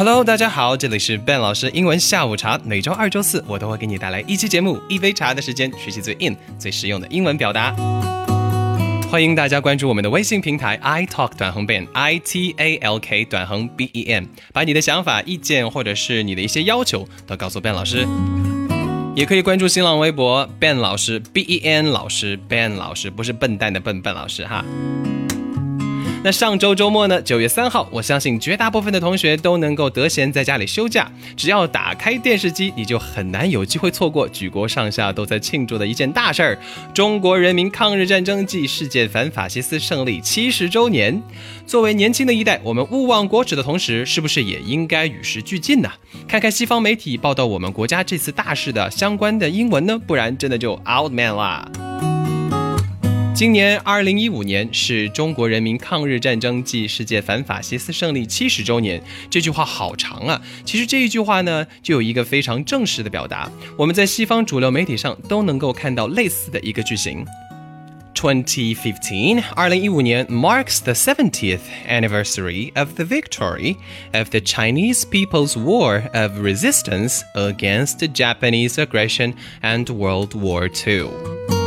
Hello，大家好，这里是 Ben 老师英文下午茶，每周二、周四我都会给你带来一期节目，一杯茶的时间，学习最 in、最实用的英文表达。欢迎大家关注我们的微信平台 i talk 短横 Ben I T A L K 短横 b e n，把你的想法、意见或者是你的一些要求都告诉 Ben 老师。也可以关注新浪微博 Ben 老师 B E N 老师 Ben 老师，不是笨蛋的笨笨老师哈。那上周周末呢？九月三号，我相信绝大部分的同学都能够得闲在家里休假。只要打开电视机，你就很难有机会错过举国上下都在庆祝的一件大事儿——中国人民抗日战争暨世界反法西斯胜利七十周年。作为年轻的一代，我们勿忘国耻的同时，是不是也应该与时俱进呢？看看西方媒体报道我们国家这次大事的相关的英文呢？不然真的就 out man 啦。今年二零一五年是中国人民抗日战争暨世界反法西斯胜利七十周年。这句话好长啊！其实这一句话呢，就有一个非常正式的表达。我们在西方主流媒体上都能够看到类似的一个句型。Twenty fifteen，二零一五年 marks the seventieth anniversary of the victory of the Chinese People's War of Resistance against Japanese aggression and World War Two。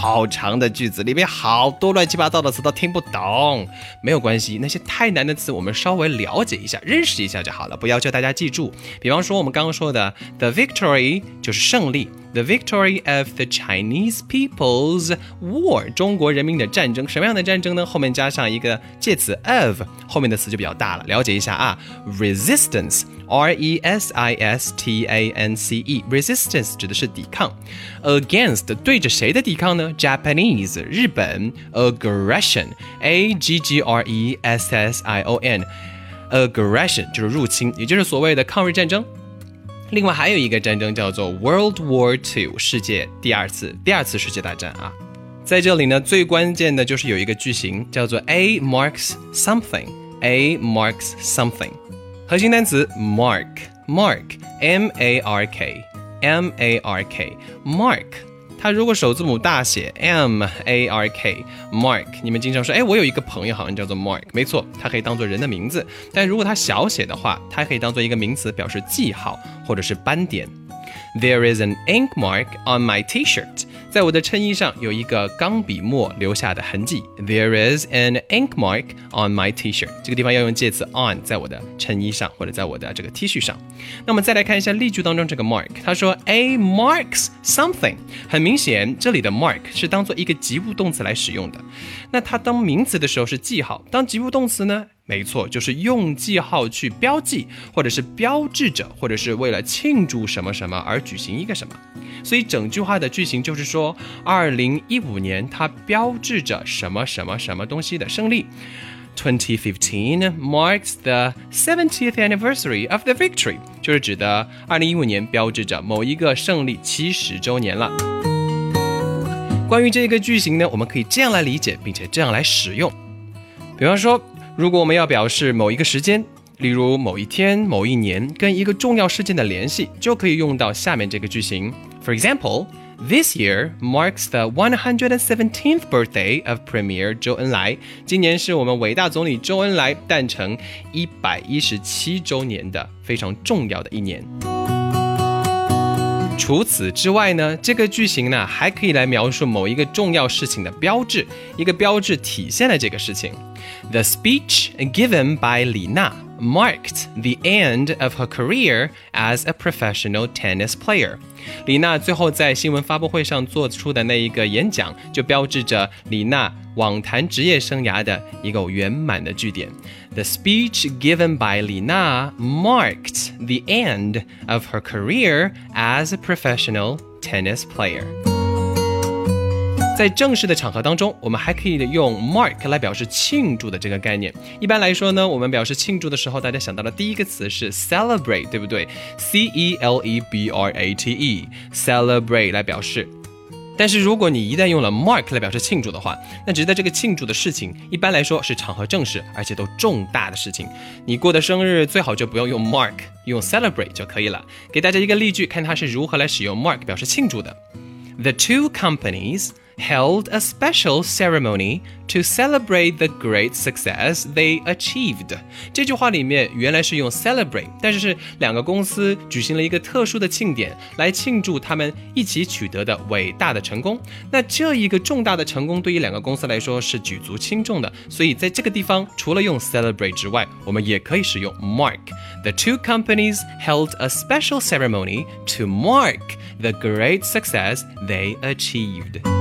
好长的句子里面好多乱七八糟的词都听不懂，没有关系，那些太难的词我们稍微了解一下、认识一下就好了，不要求大家记住。比方说我们刚刚说的 the victory 就是胜利。The victory of the Chinese People's War，中国人民的战争，什么样的战争呢？后面加上一个介词 of，后面的词就比较大了。了解一下啊，resistance，r e s i s t a n c e，resistance 指的是抵抗，against 对着谁的抵抗呢？Japanese，日本，aggression，a g g r e s s i o n，aggression 就是入侵，也就是所谓的抗日战争。 另外还有一个战争叫做 World War Two，世界第二次第二次世界大战啊，在这里呢，最关键的就是有一个句型叫做 A marks something，A marks something，核心单词 mark mark M A R K M A R K mark。它如果首字母大写 M A R K Mark，你们经常说，哎，我有一个朋友好像叫做 Mark，没错，它可以当做人的名字。但如果它小写的话，它可以当做一个名词，表示记号或者是斑点。There is an ink mark on my T-shirt. 在我的衬衣上有一个钢笔墨留下的痕迹。There is an ink mark on my T-shirt。这个地方要用介词 on，在我的衬衣上或者在我的这个 T 恤上。那么再来看一下例句当中这个 mark，他说 A marks something。很明显，这里的 mark 是当做一个及物动词来使用的。那它当名词的时候是记号，当及物动词呢？没错，就是用记号去标记，或者是标志着，或者是为了庆祝什么什么而举行一个什么。所以整句话的句型就是说，二零一五年它标志着什么什么什么东西的胜利。Twenty fifteen marks the seventieth anniversary of the victory，就是指的二零一五年标志着某一个胜利七十周年了。关于这个句型呢，我们可以这样来理解，并且这样来使用。比方说。如果我们要表示某一个时间，例如某一天、某一年跟一个重要事件的联系，就可以用到下面这个句型。For example, this year marks the 117th birthday of Premier 周恩来。今年是我们伟大总理周恩来诞辰一百一十七周年的非常重要的一年。除此之外呢，这个句型呢还可以来描述某一个重要事情的标志，一个标志体现了这个事情。The speech given by Li Na marked the end of her career as a professional tennis player. 李娜最后在新闻发布会上做出的那一个演讲，就标志着李娜网坛职业生涯的一个圆满的句点。The speech given by Li Na marked the end of her career as a professional tennis player. 在正式的场合当中，我们还可以用 mark 来表示庆祝的这个概念。一般来说呢，我们表示庆祝的时候，大家想到的第一个词是 celebrate，对不对？C E L E B R A T E，celebrate 来表示。但是如果你一旦用了 mark 来表示庆祝的话，那指的这个庆祝的事情，一般来说是场合正式，而且都重大的事情。你过的生日最好就不用用 mark，用 celebrate 就可以了。给大家一个例句，看它是如何来使用 mark 表示庆祝的。The two companies held a special ceremony to celebrate the great success they achieved。这句话里面原来是用 celebrate，但是是两个公司举行了一个特殊的庆典来庆祝他们一起取得的伟大的成功。那这一个重大的成功对于两个公司来说是举足轻重的，所以在这个地方除了用 celebrate 之外，我们也可以使用 mark。The two companies held a special ceremony to mark the great success they achieved.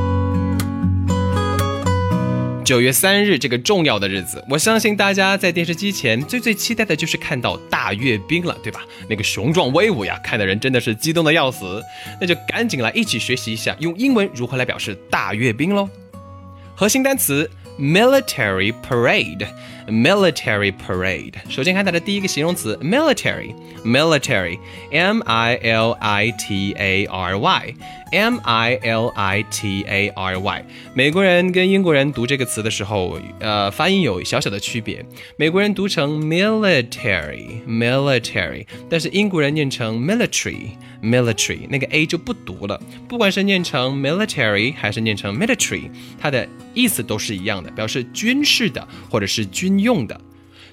九月三日这个重要的日子，我相信大家在电视机前最最期待的就是看到大阅兵了，对吧？那个雄壮威武呀，看的人真的是激动的要死。那就赶紧来一起学习一下，用英文如何来表示大阅兵喽。核心单词 military parade。military parade。首先看它的第一个形容词 military，military，m i l i t a r y，m i l i t a r y。美国人跟英国人读这个词的时候，呃，发音有小小的区别。美国人读成 military，military，但是英国人念成 military，military，那个 a 就不读了。不管是念成 military 还是念成 military，它的意思都是一样的，表示军事的或者是军。 用的，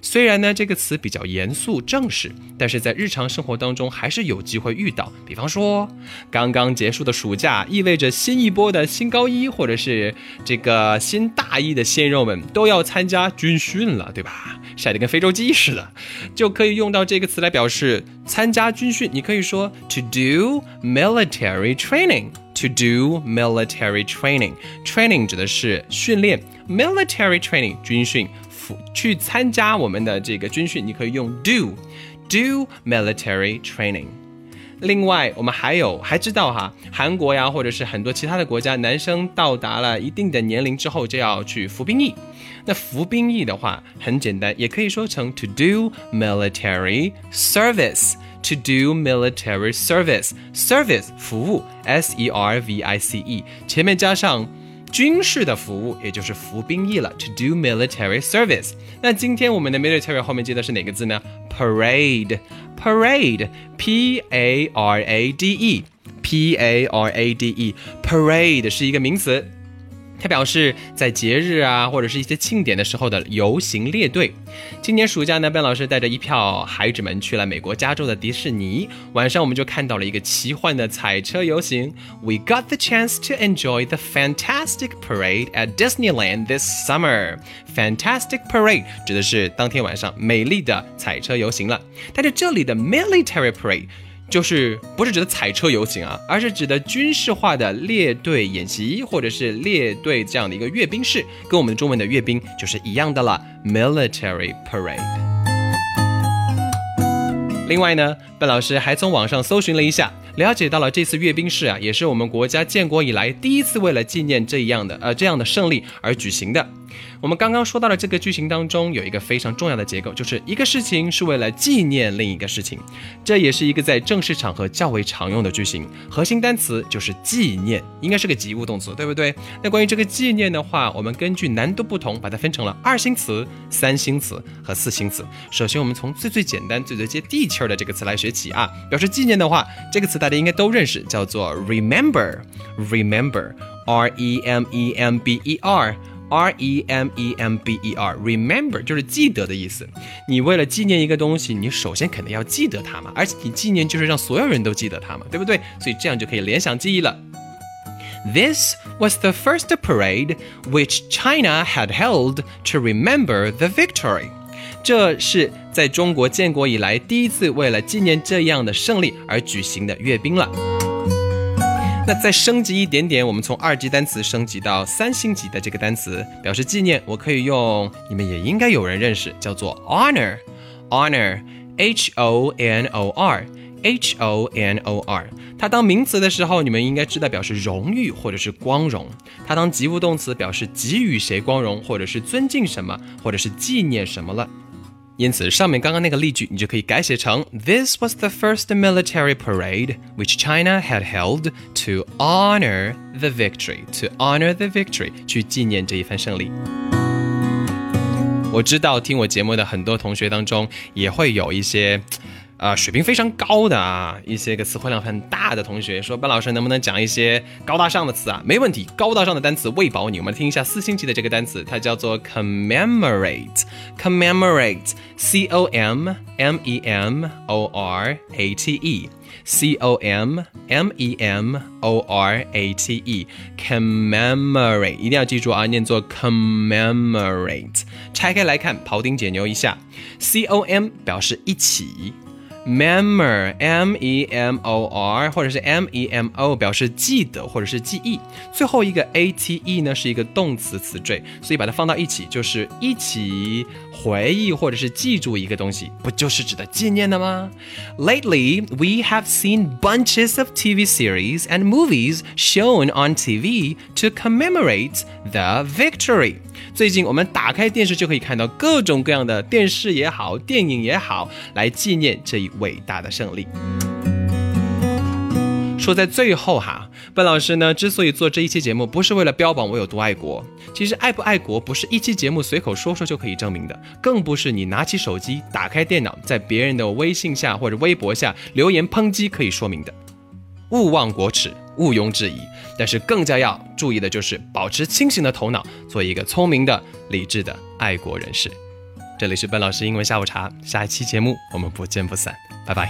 虽然呢这个词比较严肃正式，但是在日常生活当中还是有机会遇到。比方说，刚刚结束的暑假意味着新一波的新高一或者是这个新大一的鲜肉们都要参加军训了，对吧？晒得跟非洲鸡似的，就可以用到这个词来表示参加军训。你可以说 to do military training。To do military training。Training 指的是训练，military training 军训。去参加我们的这个军训，你可以用 do do military training。另外，我们还有还知道哈，韩国呀，或者是很多其他的国家，男生到达了一定的年龄之后就要去服兵役。那服兵役的话很简单，也可以说成 to do military service。To do military service，service 服务，s e r v i c e，前面加上。军事的服务，也就是服兵役了，to do military service。那今天我们的 military 后面接的是哪个字呢？parade，parade，p a r a d e，p a r a d e，parade 是一个名词。 它表示在节日啊，或者是一些庆典的时候的游行列队。今年暑假呢，Ben 老师带着一票孩子们去了美国加州的迪士尼。晚上我们就看到了一个奇幻的彩车游行。We got the chance to enjoy the fantastic parade at Disneyland this summer. Fantastic parade 指的是当天晚上美丽的彩车游行了。但是这里的 military parade。就是不是指的彩车游行啊，而是指的军事化的列队演习，或者是列队这样的一个阅兵式，跟我们中文的阅兵就是一样的了，military parade。另外呢，笨老师还从网上搜寻了一下。了解到了这次阅兵式啊，也是我们国家建国以来第一次为了纪念这样的呃这样的胜利而举行的。我们刚刚说到了这个句型当中有一个非常重要的结构，就是一个事情是为了纪念另一个事情，这也是一个在正式场合较为常用的句型。核心单词就是纪念，应该是个及物动词，对不对？那关于这个纪念的话，我们根据难度不同，把它分成了二星词、三星词和四星词。首先，我们从最最简单、最最接地气儿的这个词来学起啊。表示纪念的话，这个词大家应该都认识，叫做 remember，remember，r e m e m b e r。R E M E M B E R，remember 就是记得的意思。你为了纪念一个东西，你首先肯定要记得它嘛，而且你纪念就是让所有人都记得它嘛，对不对？所以这样就可以联想记忆了。This was the first parade which China had held to remember the victory。 这是在中国建国以来第一次为了纪念这样的胜利而举行的阅兵了。那再升级一点点，我们从二级单词升级到三星级的这个单词，表示纪念，我可以用，你们也应该有人认识，叫做 honor，honor，h o n o r，h o n o r。它当名词的时候，你们应该知道表示荣誉或者是光荣；它当及物动词，表示给予谁光荣，或者是尊敬什么，或者是纪念什么了。因此，上面刚刚那个例句，你就可以改写成：This was the first military parade which China had held to honor the victory. To honor the victory，去纪念这一番胜利。我知道听我节目的很多同学当中，也会有一些 呃，水平非常高的啊，一些个词汇量很大的同学说，班老师能不能讲一些高大上的词啊？没问题，高大上的单词喂饱你。我们听一下四星级的这个单词，它叫做 commemorate，commemorate，c o m m e m o r a t e，c o m m e m o r a t e，commemorate，一定要记住啊，念作 commemorate。拆开来看，庖丁解牛一下，c o m 表示一起。Memor, M-E-M-O-R，或者是 M-E-M-O，表示记得或者是记忆。最后一个 A-T-E 呢是一个动词词缀，所以把它放到一起就是一起回忆或者是记住一个东西，不就是指的纪念的吗？Lately, we have seen bunches of TV series and movies shown on TV to commemorate the victory. 最近我们打开电视就可以看到各种各样的电视也好，电影也好，来纪念这一伟大的胜利。说在最后哈，笨老师呢之所以做这一期节目，不是为了标榜我有多爱国，其实爱不爱国不是一期节目随口说说就可以证明的，更不是你拿起手机打开电脑，在别人的微信下或者微博下留言抨击可以说明的。勿忘国耻，毋庸置疑。但是更加要注意的就是保持清醒的头脑，做一个聪明的、理智的爱国人士。这里是笨老师英文下午茶，下一期节目我们不见不散，拜拜。